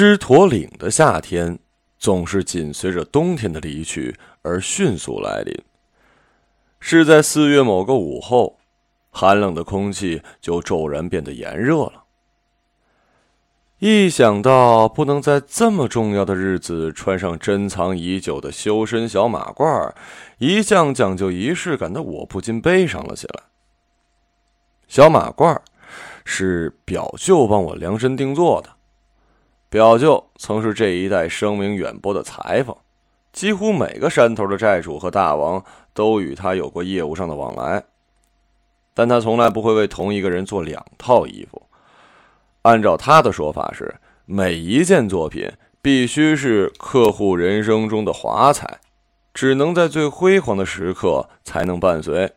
狮驼岭的夏天，总是紧随着冬天的离去而迅速来临。是在四月某个午后，寒冷的空气就骤然变得炎热了。一想到不能在这么重要的日子穿上珍藏已久的修身小马褂，一向讲究仪式感的我不禁悲伤了起来。小马褂是表舅帮我量身定做的。表舅曾是这一带声名远播的裁缝，几乎每个山头的寨主和大王都与他有过业务上的往来，但他从来不会为同一个人做两套衣服。按照他的说法是，每一件作品必须是客户人生中的华彩，只能在最辉煌的时刻才能伴随。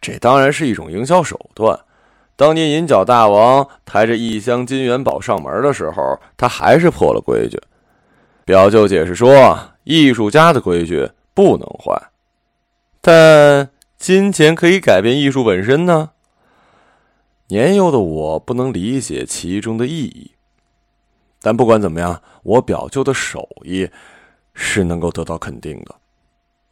这当然是一种营销手段。当年银角大王抬着一箱金元宝上门的时候，他还是破了规矩。表舅解释说，艺术家的规矩不能坏，但金钱可以改变艺术本身呢。年幼的我不能理解其中的意义，但不管怎么样，我表舅的手艺是能够得到肯定的。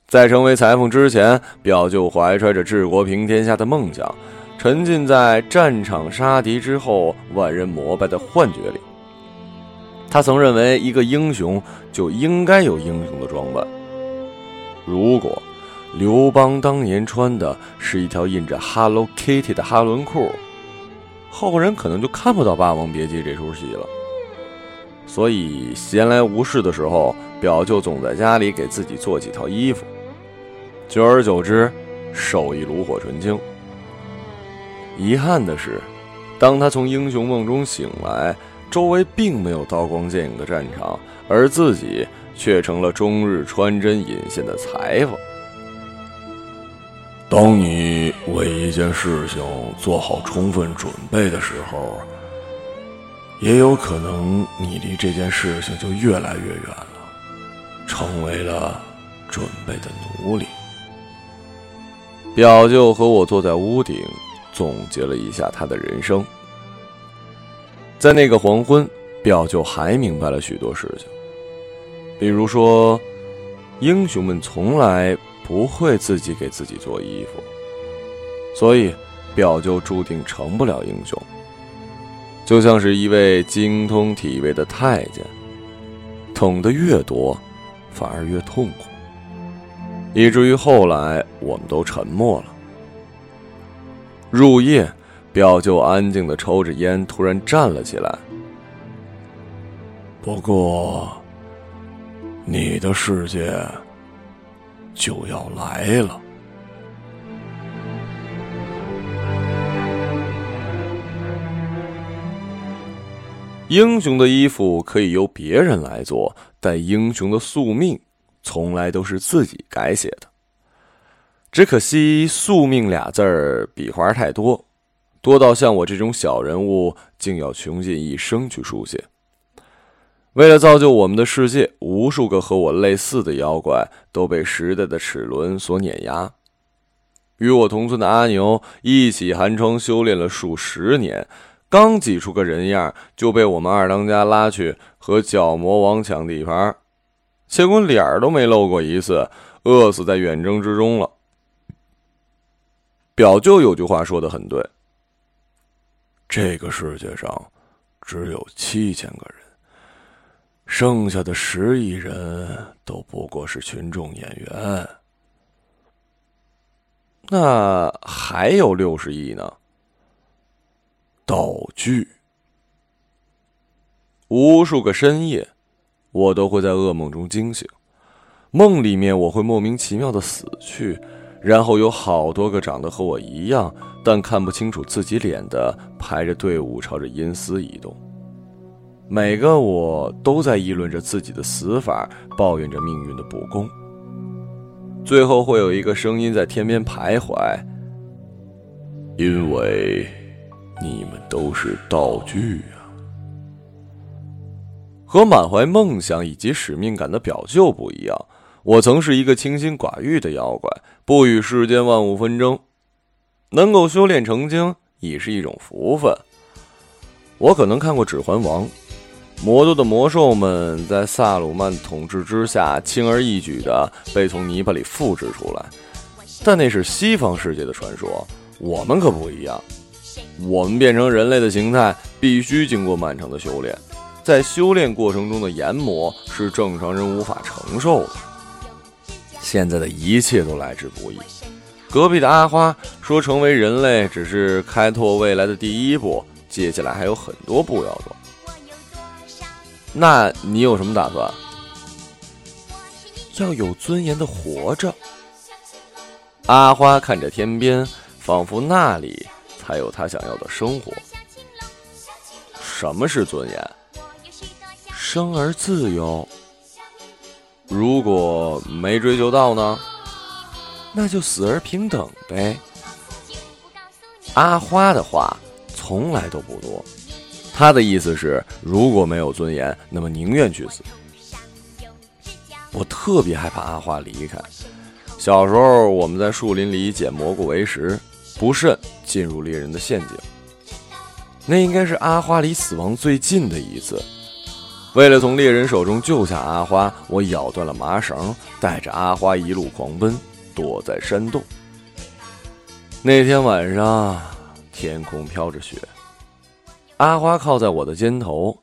在成为裁缝之前，表舅怀揣着治国平天下的梦想，沉浸在战场杀敌之后万人膜拜的幻觉里。他曾认为，一个英雄就应该有英雄的装扮。如果刘邦当年穿的是一条印着 Hello Kitty 的哈伦裤，后人可能就看不到《霸王别姬》这出戏了，所以闲来无事的时候，表舅总在家里给自己做几套衣服。久而久之，手艺炉火纯青。遗憾的是，当他从英雄梦中醒来，周围并没有刀光剑影的战场，而自己却成了终日穿针引线的裁缝。当你为一件事情做好充分准备的时候，也有可能你离这件事情就越来越远了，成为了准备的奴隶。表舅和我坐在屋顶，总结了一下他的人生。在那个黄昏，表舅还明白了许多事情，比如说，英雄们从来。不会自己给自己做衣服，所以表舅注定成不了英雄。就像是一位精通体位的太监，懂得越多，反而越痛苦，以至于后来我们都沉默了。入夜，表舅安静的抽着烟，突然站了起来。不过，你的世界。就要来了。英雄的衣服可以由别人来做，但英雄的宿命从来都是自己改写的。只可惜“宿命”俩字儿笔画太多，多到像我这种小人物，竟要穷尽一生去书写。为了造就我们的世界，无数个和我类似的妖怪都被时代的齿轮所碾压。与我同村的阿牛一起寒窗修炼了数十年，刚挤出个人样，就被我们二当家拉去和角魔王抢地盘，结果脸儿都没露过一次，饿死在远征之中了。表舅有句话说的很对：这个世界上只有七千个人。剩下的十亿人都不过是群众演员，那还有六十亿呢？道具。无数个深夜，我都会在噩梦中惊醒，梦里面我会莫名其妙的死去，然后有好多个长得和我一样，但看不清楚自己脸的排着队伍朝着阴司移动。每个我都在议论着自己的死法，抱怨着命运的不公。最后会有一个声音在天边徘徊，因为你们都是道具啊。和满怀梦想以及使命感的表舅不一样，我曾是一个清心寡欲的妖怪，不与世间万物纷争。能够修炼成精已是一种福分。我可能看过《指环王》。魔都的魔兽们在萨鲁曼统治之下，轻而易举地被从泥巴里复制出来。但那是西方世界的传说，我们可不一样。我们变成人类的形态，必须经过漫长的修炼，在修炼过程中的研磨是正常人无法承受的。现在的一切都来之不易。隔壁的阿花说：“成为人类只是开拓未来的第一步，接下来还有很多步要走。”那你有什么打算？要有尊严的活着。阿花看着天边，仿佛那里才有他想要的生活。什么是尊严？生而自由。如果没追求到呢？那就死而平等呗。阿花的话从来都不多。他的意思是，如果没有尊严，那么宁愿去死。我特别害怕阿花离开。小时候，我们在树林里捡蘑菇为食，不慎进入猎人的陷阱。那应该是阿花离死亡最近的一次。为了从猎人手中救下阿花，我咬断了麻绳，带着阿花一路狂奔，躲在山洞。那天晚上，天空飘着雪。阿花靠在我的肩头。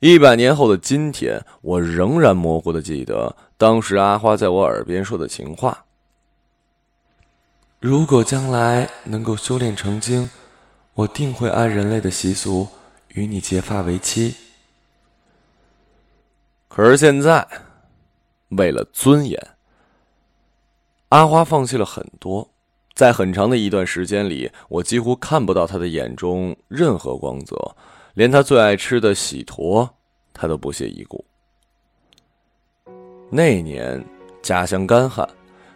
一百年后的今天，我仍然模糊的记得当时阿花在我耳边说的情话：“如果将来能够修炼成精，我定会按人类的习俗与你结发为妻。”可是现在，为了尊严，阿花放弃了很多。在很长的一段时间里，我几乎看不到他的眼中任何光泽，连他最爱吃的喜坨，他都不屑一顾。那年家乡干旱，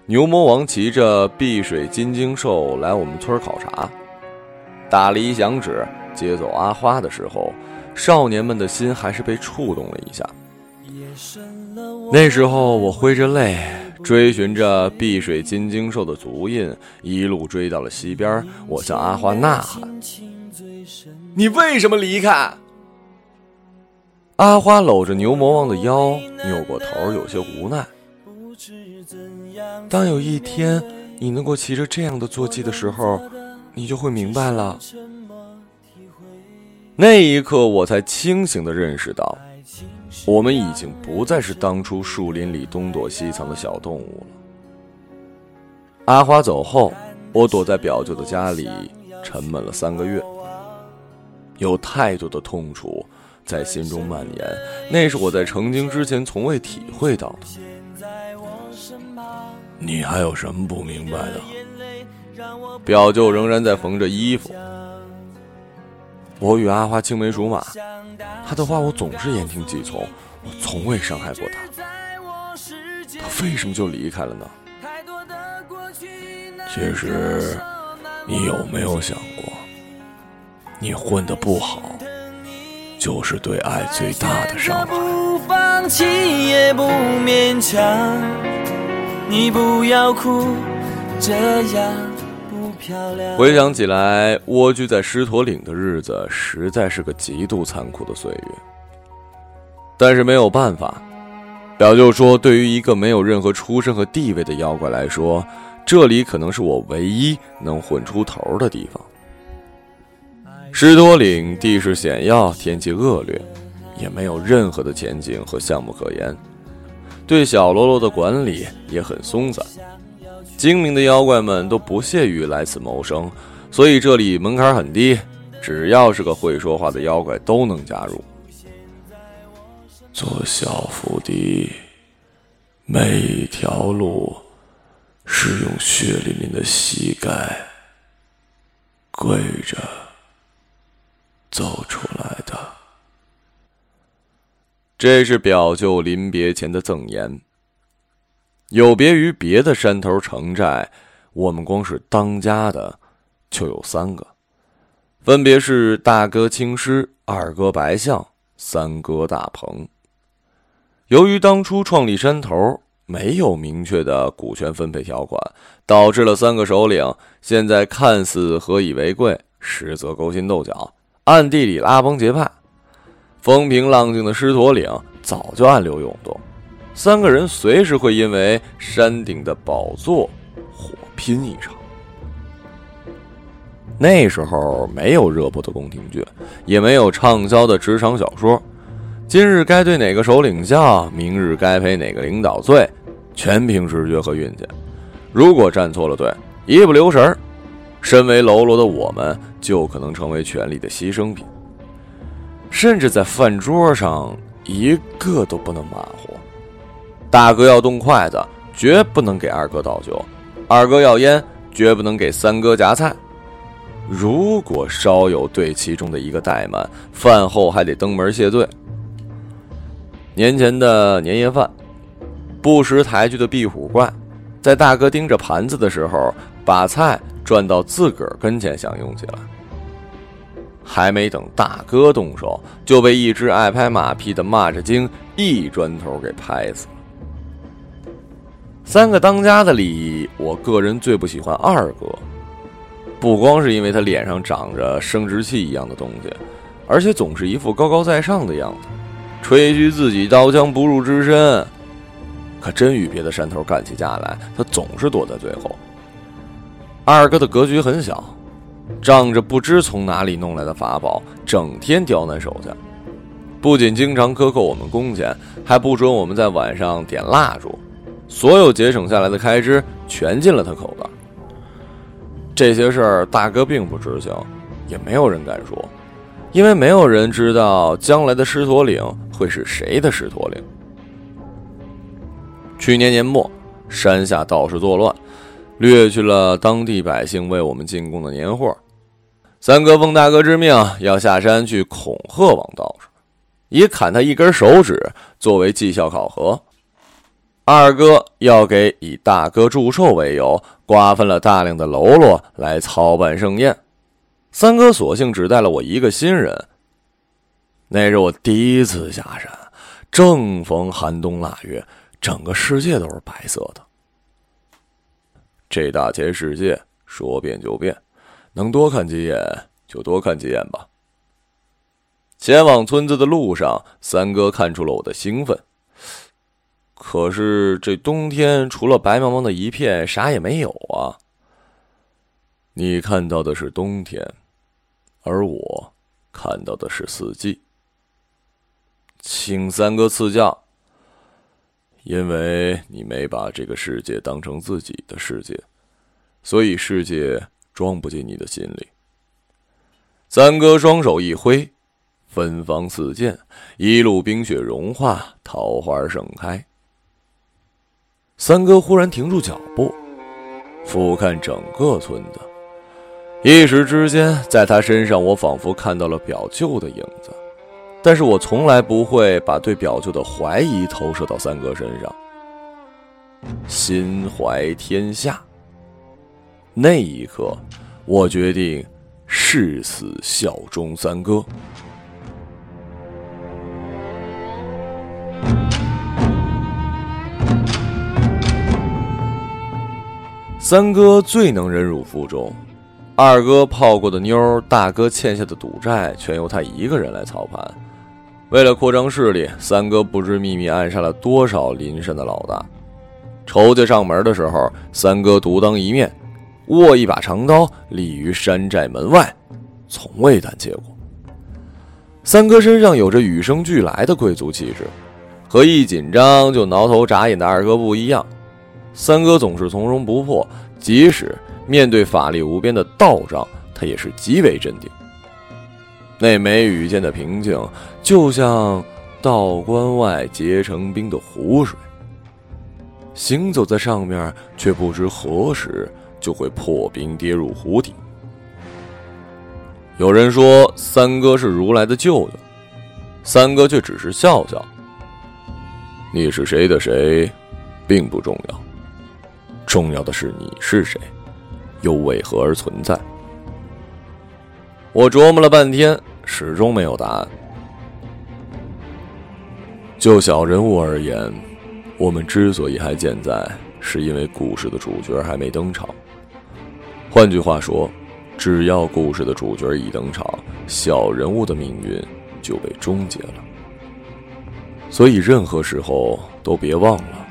牛魔王骑着碧水金睛兽来我们村考察，打了一响指接走阿花的时候，少年们的心还是被触动了一下。那时候我挥着泪。追寻着碧水金睛兽的足印，一路追到了西边。我向阿花呐喊：“你为什么离开？”阿花搂着牛魔王的腰，扭过头，有些无奈。当有一天你能够骑着这样的坐骑的时候，你就会明白了。那一刻，我才清醒的认识到。我们已经不再是当初树林里东躲西藏的小动物了。阿花走后，我躲在表舅的家里，沉闷了三个月。有太多的痛楚在心中蔓延，那是我在成精之前从未体会到的。你还有什么不明白的？表舅仍然在缝着衣服。我与阿花青梅竹马，他的话我总是言听计从，我从未伤害过他。他为什么就离开了呢？其实，你有没有想过，你混得不好，就是对爱最大的伤害。你不要哭，这样。回想起来，蜗居在狮驼岭的日子实在是个极度残酷的岁月。但是没有办法，表舅说，对于一个没有任何出身和地位的妖怪来说，这里可能是我唯一能混出头的地方。狮驼岭地势险要，天气恶劣，也没有任何的前景和项目可言，对小喽啰的管理也很松散。精明的妖怪们都不屑于来此谋生，所以这里门槛很低，只要是个会说话的妖怪都能加入。做小伏低，每一条路是用血淋淋的膝盖跪着走出来的。这是表舅临别前的赠言。有别于别的山头城寨，我们光是当家的就有三个，分别是大哥青狮、二哥白象、三哥大鹏。由于当初创立山头没有明确的股权分配条款，导致了三个首领现在看似合以为贵，实则勾心斗角，暗地里拉帮结派。风平浪静的狮驼岭早就暗流涌动，三个人随时会因为山顶的宝座火拼一场。那时候没有热播的宫廷剧，也没有畅销的职场小说。今日该对哪个首领笑，明日该陪哪个领导醉，全凭直觉和运气。如果站错了队，一不留神儿，身为喽啰的我们就可能成为权力的牺牲品。甚至在饭桌上，一个都不能马虎。大哥要动筷子，绝不能给二哥倒酒；二哥要烟，绝不能给三哥夹菜。如果稍有对其中的一个怠慢，饭后还得登门谢罪。年前的年夜饭，不识抬举的壁虎怪，在大哥盯着盘子的时候，把菜转到自个儿跟前享用起来。还没等大哥动手，就被一只爱拍马屁的蚂蚱精一砖头给拍死了。三个当家的里，我个人最不喜欢二哥，不光是因为他脸上长着生殖器一样的东西，而且总是一副高高在上的样子。吹嘘自己刀枪不入之身，可真与别的山头干起架来，他总是躲在最后。二哥的格局很小，仗着不知从哪里弄来的法宝，整天刁难手下，不仅经常克扣我们工钱，还不准我们在晚上点蜡烛，所有节省下来的开支全进了他口袋。这些事儿大哥并不知情，也没有人敢说。因为没有人知道将来的狮驼岭会是谁的狮驼岭。去年年末，山下道士作乱，掠去了当地百姓为我们进贡的年货。三哥奉大哥之命，要下山去恐吓王道士，以砍他一根手指作为绩效考核。二哥要给以大哥祝寿为由，瓜分了大量的喽啰来操办盛宴。三哥索性只带了我一个新人。那是我第一次下山，正逢寒冬腊月，整个世界都是白色的。这大千世界说变就变，能多看几眼就多看几眼吧。前往村子的路上，三哥看出了我的兴奋。可是这冬天除了白茫茫的一片，啥也没有啊。你看到的是冬天。而我看到的是四季，请三哥赐教。因为你没把这个世界当成自己的世界，所以世界装不进你的心里。三哥双手一挥，芬芳四溅，一路冰雪融化，桃花盛开。三哥忽然停住脚步，俯瞰整个村子。一时之间，在他身上，我仿佛看到了表舅的影子，但是我从来不会把对表舅的怀疑投射到三哥身上。心怀天下，那一刻，我决定誓死效忠三哥。三哥最能忍辱负重。二哥泡过的妞，大哥欠下的赌债，全由他一个人来操盘。为了扩张势力，三哥不知秘密暗杀了多少邻山的老大。仇家上门的时候，三哥独当一面，握一把长刀立于山寨门外，从未胆怯过。三哥身上有着与生俱来的贵族气质，和一紧张就挠头眨眼的二哥不一样。三哥总是从容不迫，即使。面对法力无边的道长，他也是极为镇定。那眉宇间的平静，就像道观外结成冰的湖水，行走在上面，却不知何时就会破冰跌入湖底。有人说三哥是如来的舅舅，三哥却只是笑笑。你是谁的谁，并不重要，重要的是你是谁。又为何而存在？我琢磨了半天，始终没有答案。就小人物而言，我们之所以还健在，是因为故事的主角还没登场。换句话说，只要故事的主角一登场，小人物的命运就被终结了。所以任何时候都别忘了，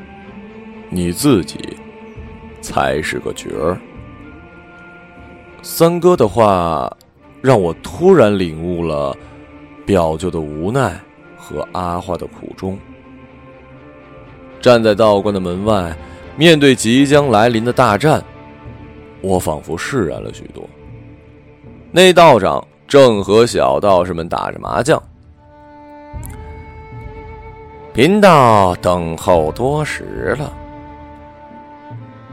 你自己才是个角儿。三哥的话，让我突然领悟了表舅的无奈和阿花的苦衷。站在道观的门外，面对即将来临的大战，我仿佛释然了许多。那道长正和小道士们打着麻将。贫道等候多时了，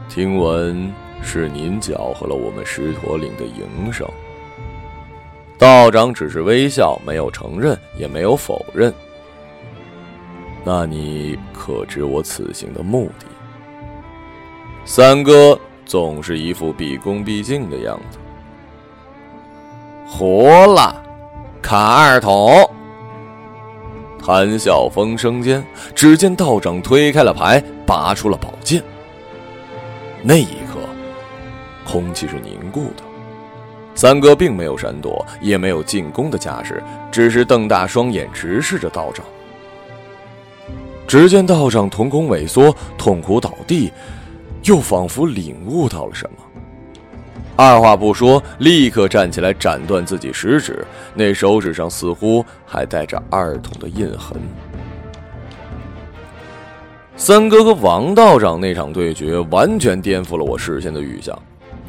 听闻是您搅和了我们石驼岭的营生。道长只是微笑，没有承认，也没有否认。那你可知我此行的目的？三哥总是一副毕恭毕敬的样子。活了，卡二筒。谈笑风生间，只见道长推开了牌，拔出了宝剑。那一刻，空气是凝固的。三哥并没有闪躲，也没有进攻的架势，只是瞪大双眼直视着道长。只见道长瞳孔萎缩，痛苦倒地，又仿佛领悟到了什么。二话不说，立刻站起来斩断自己食指，那手指上似乎还带着二筒的印痕。三哥和王道长那场对决完全颠覆了我事先的预想，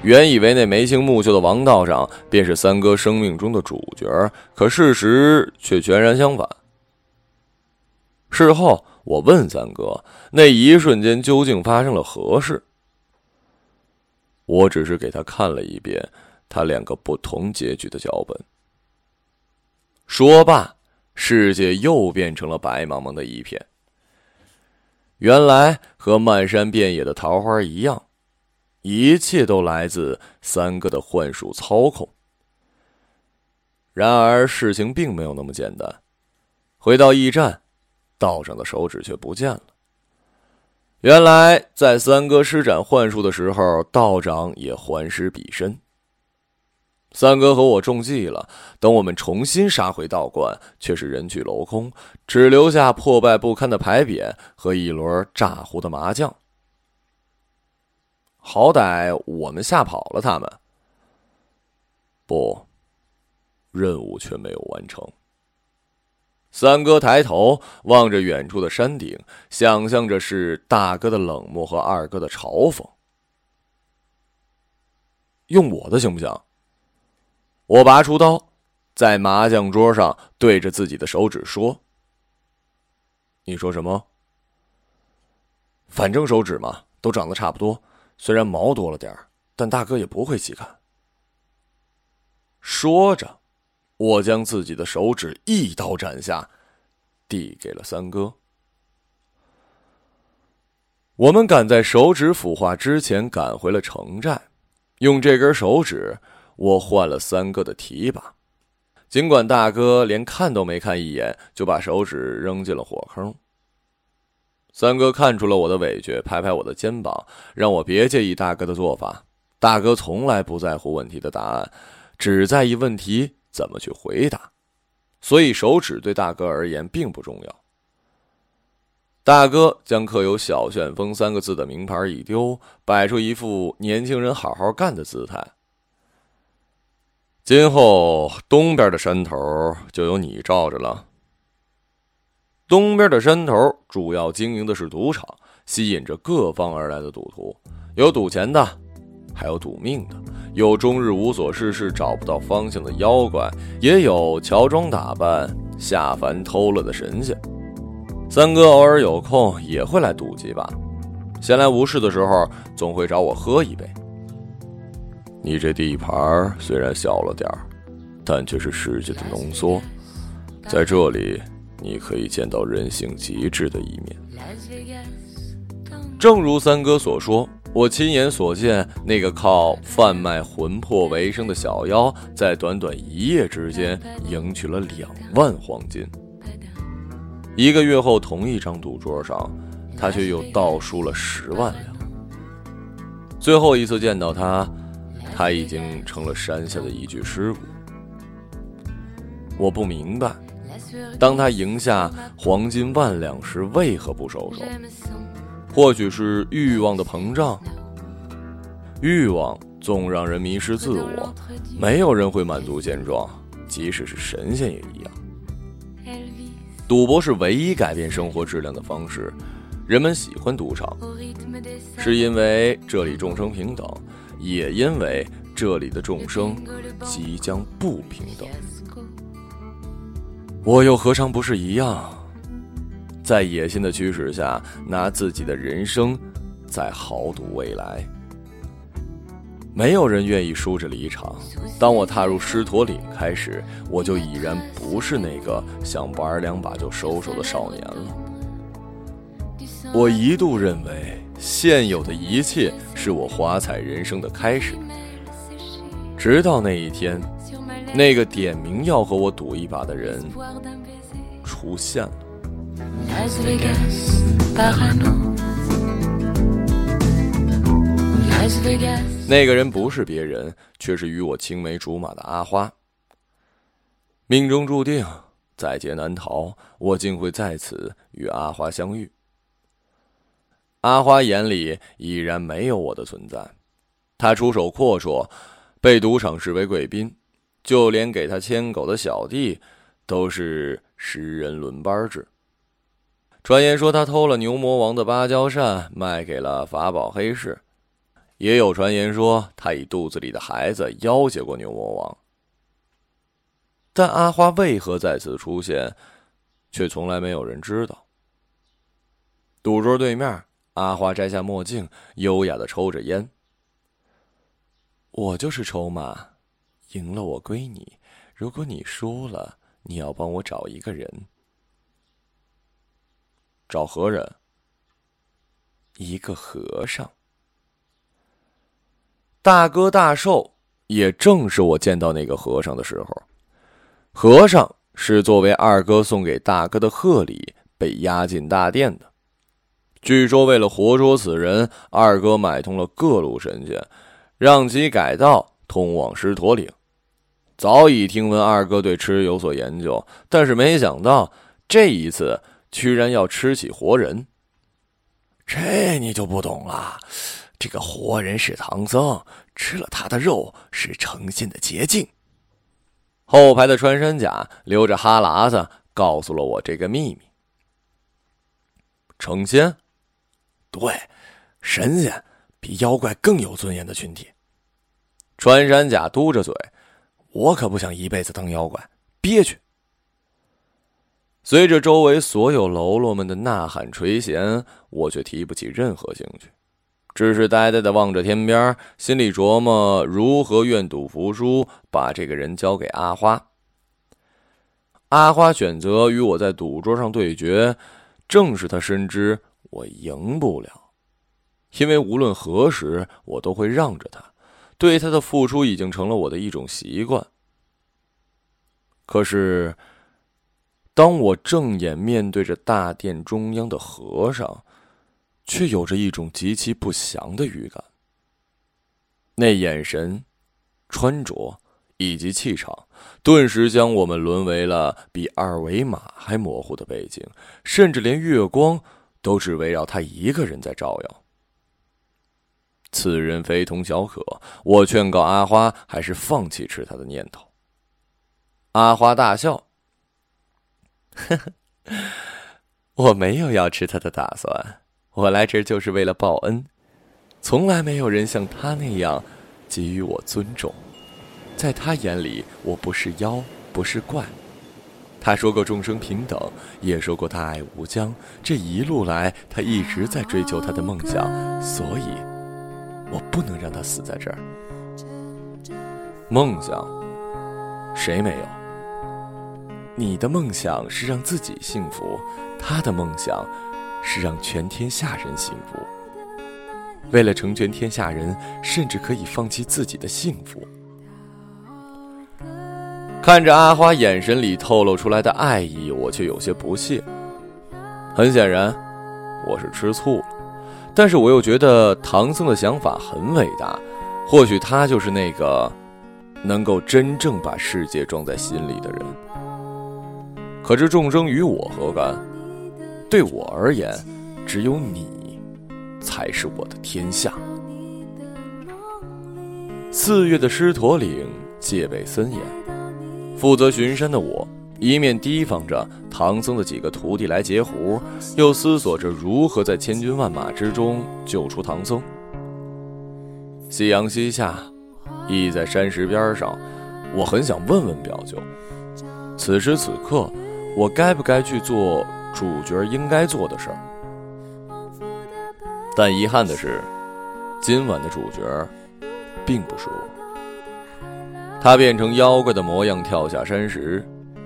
原以为那眉清目秀的王道长便是三哥生命中的主角，可事实却全然相反。事后我问三哥，那一瞬间究竟发生了何事？我只是给他看了一遍他两个不同结局的脚本。说罢，世界又变成了白茫茫的一片。原来和漫山遍野的桃花一样，一切都来自三哥的幻术操控。然而事情并没有那么简单。回到驿站，道长的手指却不见了。原来，在三哥施展幻术的时候，道长也环施彼身。三哥和我中计了。等我们重新杀回道观，却是人去楼空，只留下破败不堪的牌匾和一轮炸糊的麻将。好歹我们吓跑了他们，不，任务却没有完成。三哥抬头望着远处的山顶，想象着是大哥的冷漠和二哥的嘲讽。用我的行不行？我拔出刀，在麻将桌上对着自己的手指说：“你说什么？反正手指嘛，都长得差不多，虽然毛多了点但大哥也不会细看。”说着。我将自己的手指一刀斩下，递给了三哥。我们赶在手指腐化之前赶回了城寨，用这根手指，我换了三哥的提拔。尽管大哥连看都没看一眼，就把手指扔进了火坑。三哥看出了我的委屈，拍拍我的肩膀，让我别介意大哥的做法。大哥从来不在乎问题的答案，只在意问题。怎么去回答？所以手指对大哥而言并不重要。大哥将刻有“小旋风”三个字的名牌一丢，摆出一副年轻人好好干的姿态。今后东边的山头就由你罩着了。东边的山头主要经营的是赌场，吸引着各方而来的赌徒，有赌钱的，还有赌命的。有终日无所事事、找不到方向的妖怪，也有乔装打扮下凡偷乐的神仙。三哥偶尔有空也会来赌几把，闲来无事的时候总会找我喝一杯。你这地盘虽然小了点儿，但却是世界的浓缩，在这里你可以见到人性极致的一面。正如三哥所说。我亲眼所见，那个靠贩卖魂魄为生的小妖，在短短一夜之间赢取了两万黄金。一个月后，同一张赌桌上，他却又倒输了十万两。最后一次见到他，他已经成了山下的一具尸骨。我不明白，当他赢下黄金万两时，为何不收手？或许是欲望的膨胀。欲望总让人迷失自我，没有人会满足现状，即使是神仙也一样。赌博是唯一改变生活质量的方式，人们喜欢赌场，是因为这里众生平等，也因为这里的众生即将不平等。我又何尝不是一样，在野心的驱使下，拿自己的人生在豪赌未来。没有人愿意输着离场。当我踏入狮驼岭开始，我就已然不是那个想玩两把就收手的少年了。我一度认为现有的一切是我华彩人生的开始，直到那一天，那个点名要和我赌一把的人出现了。那个人不是别人，却是与我青梅竹马的阿花。命中注定，在劫难逃，我竟会在此与阿花相遇。阿花眼里已然没有我的存在，他出手阔绰，被赌场视为贵宾，就连给他牵狗的小弟，都是十人轮班制。传言说他偷了牛魔王的芭蕉扇，卖给了法宝黑市。也有传言说，他以肚子里的孩子要挟过牛魔王。但阿花为何再次出现，却从来没有人知道。赌桌对面，阿花摘下墨镜，优雅的抽着烟。我就是筹码，赢了我归你；如果你输了，你要帮我找一个人。找何人？一个和尚。大哥大寿，也正是我见到那个和尚的时候。和尚是作为二哥送给大哥的贺礼，被押进大殿的。据说为了活捉此人，二哥买通了各路神仙，让其改道通往狮驼岭。早已听闻二哥对吃有所研究，但是没想到这一次居然要吃起活人。这你就不懂了。这个活人是唐僧，吃了他的肉是成仙的捷径。后排的穿山甲流着哈喇子告诉了我这个秘密。成仙，对，神仙比妖怪更有尊严的群体。穿山甲嘟着嘴，我可不想一辈子当妖怪，憋屈。随着周围所有喽啰们的呐喊垂涎，我却提不起任何兴趣。只是呆呆的望着天边，心里琢磨如何愿赌服输，把这个人交给阿花。阿花选择与我在赌桌上对决，正是他深知我赢不了，因为无论何时我都会让着他，对他的付出已经成了我的一种习惯。可是，当我正眼面对着大殿中央的和尚，却有着一种极其不祥的预感。那眼神、穿着以及气场，顿时将我们沦为了比二维码还模糊的背景，甚至连月光都只围绕他一个人在照耀。此人非同小可，我劝告阿花，还是放弃吃他的念头。阿花大笑：“呵呵，我没有要吃他的打算。”我来这就是为了报恩，从来没有人像他那样给予我尊重，在他眼里，我不是妖，不是怪。他说过众生平等，也说过他爱无疆。这一路来，他一直在追求他的梦想，所以，我不能让他死在这儿。梦想，谁没有？你的梦想是让自己幸福，他的梦想。是让全天下人幸福。为了成全天下人，甚至可以放弃自己的幸福。看着阿花眼神里透露出来的爱意，我却有些不屑。很显然，我是吃醋了。但是我又觉得唐僧的想法很伟大，或许他就是那个能够真正把世界装在心里的人。可这众生与我何干？对我而言，只有你才是我的天下。四月的狮驼岭戒备森严，负责巡山的我。一面提防着唐僧的几个徒弟来截胡，又思索着如何在千军万马之中救出唐僧。夕阳西下，倚在山石边上，我很想问问表舅：此时此刻，我该不该去做主角应该做的事儿？但遗憾的是，今晚的主角并不是我。他变成妖怪的模样，跳下山时。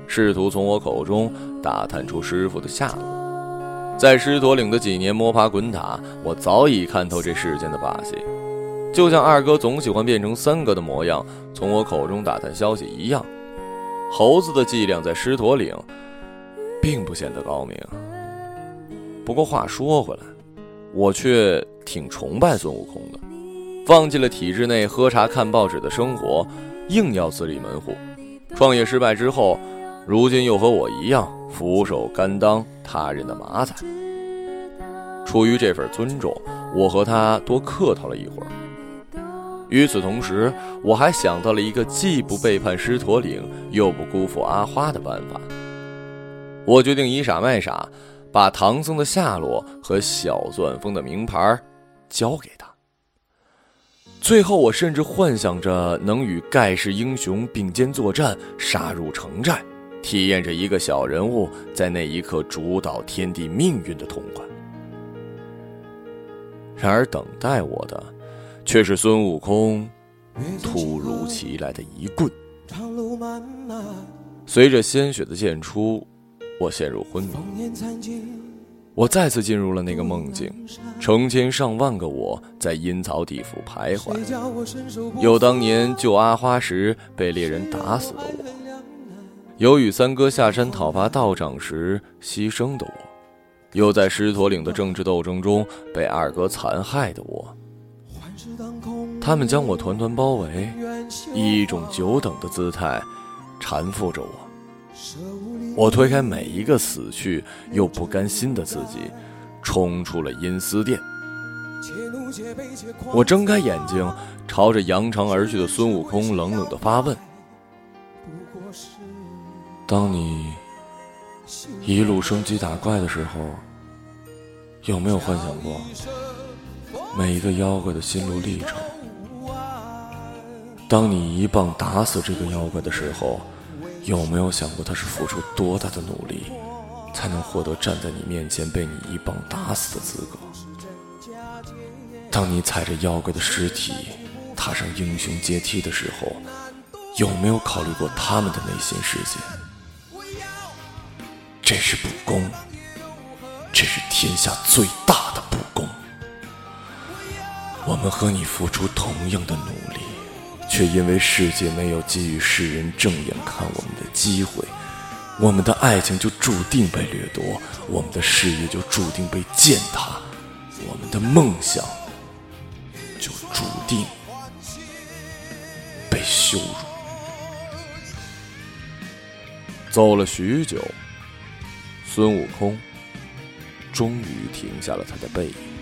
试图从我口中打探出师傅的下落。在狮驼岭的几年摸爬滚打，我早已看透这世间的把戏。就像二哥总喜欢变成三哥的模样，从我口中打探消息一样。猴子的伎俩在狮驼岭，并不显得高明。不过话说回来，我却挺崇拜孙悟空的。放弃了体制内喝茶看报纸的生活，硬要自立门户。创业失败之后。如今又和我一样俯首甘当他人的马仔。出于这份尊重，我和他多客套了一会儿。与此同时，我还想到了一个既不背叛狮驼岭，又不辜负阿花的办法。我决定以傻卖傻，把唐僧的下落和小钻风的名牌交给。最后，我甚至幻想着能与盖世英雄并肩作战，杀入城寨。体验着一个小人物在那一刻主导天地命运的痛快。然而，等待我的却是孙悟空突如其来的一棍。随着鲜血的溅出，我陷入昏迷。我再次进入了那个梦境，成千上万个我在阴曹地府徘徊，有当年救阿花时被猎人打死的我。有与三哥下山讨伐道长时牺牲的我，有在狮驼岭的政治斗争中被二哥残害的我。他们将我团团包围，以一种久等的姿态缠缚着我。我推开每一个死去又不甘心的自己，冲出了阴司殿。我睁开眼睛，朝着扬长而去的孙悟空冷冷的发问。当你一路升级打怪的时候，有没有幻想过每一个妖怪的心路历程？当你一棒打死这个妖怪的时候，有没有想过他是付出多大的努力，才能获得站在你面前被你一棒打死的资格？当你踩着妖怪的尸体踏上英雄阶梯的时候，有没有考虑过他们的内心世界？这是不公，这是天下最大的不公。我们和你付出同样的努力，却因为世界没有给予世人正眼看我们的机会，我们的爱情就注定被掠夺，我们的事业就注定被践踏，我们的梦想就注定被羞辱。走了许久。孙悟空终于停下了他的背影。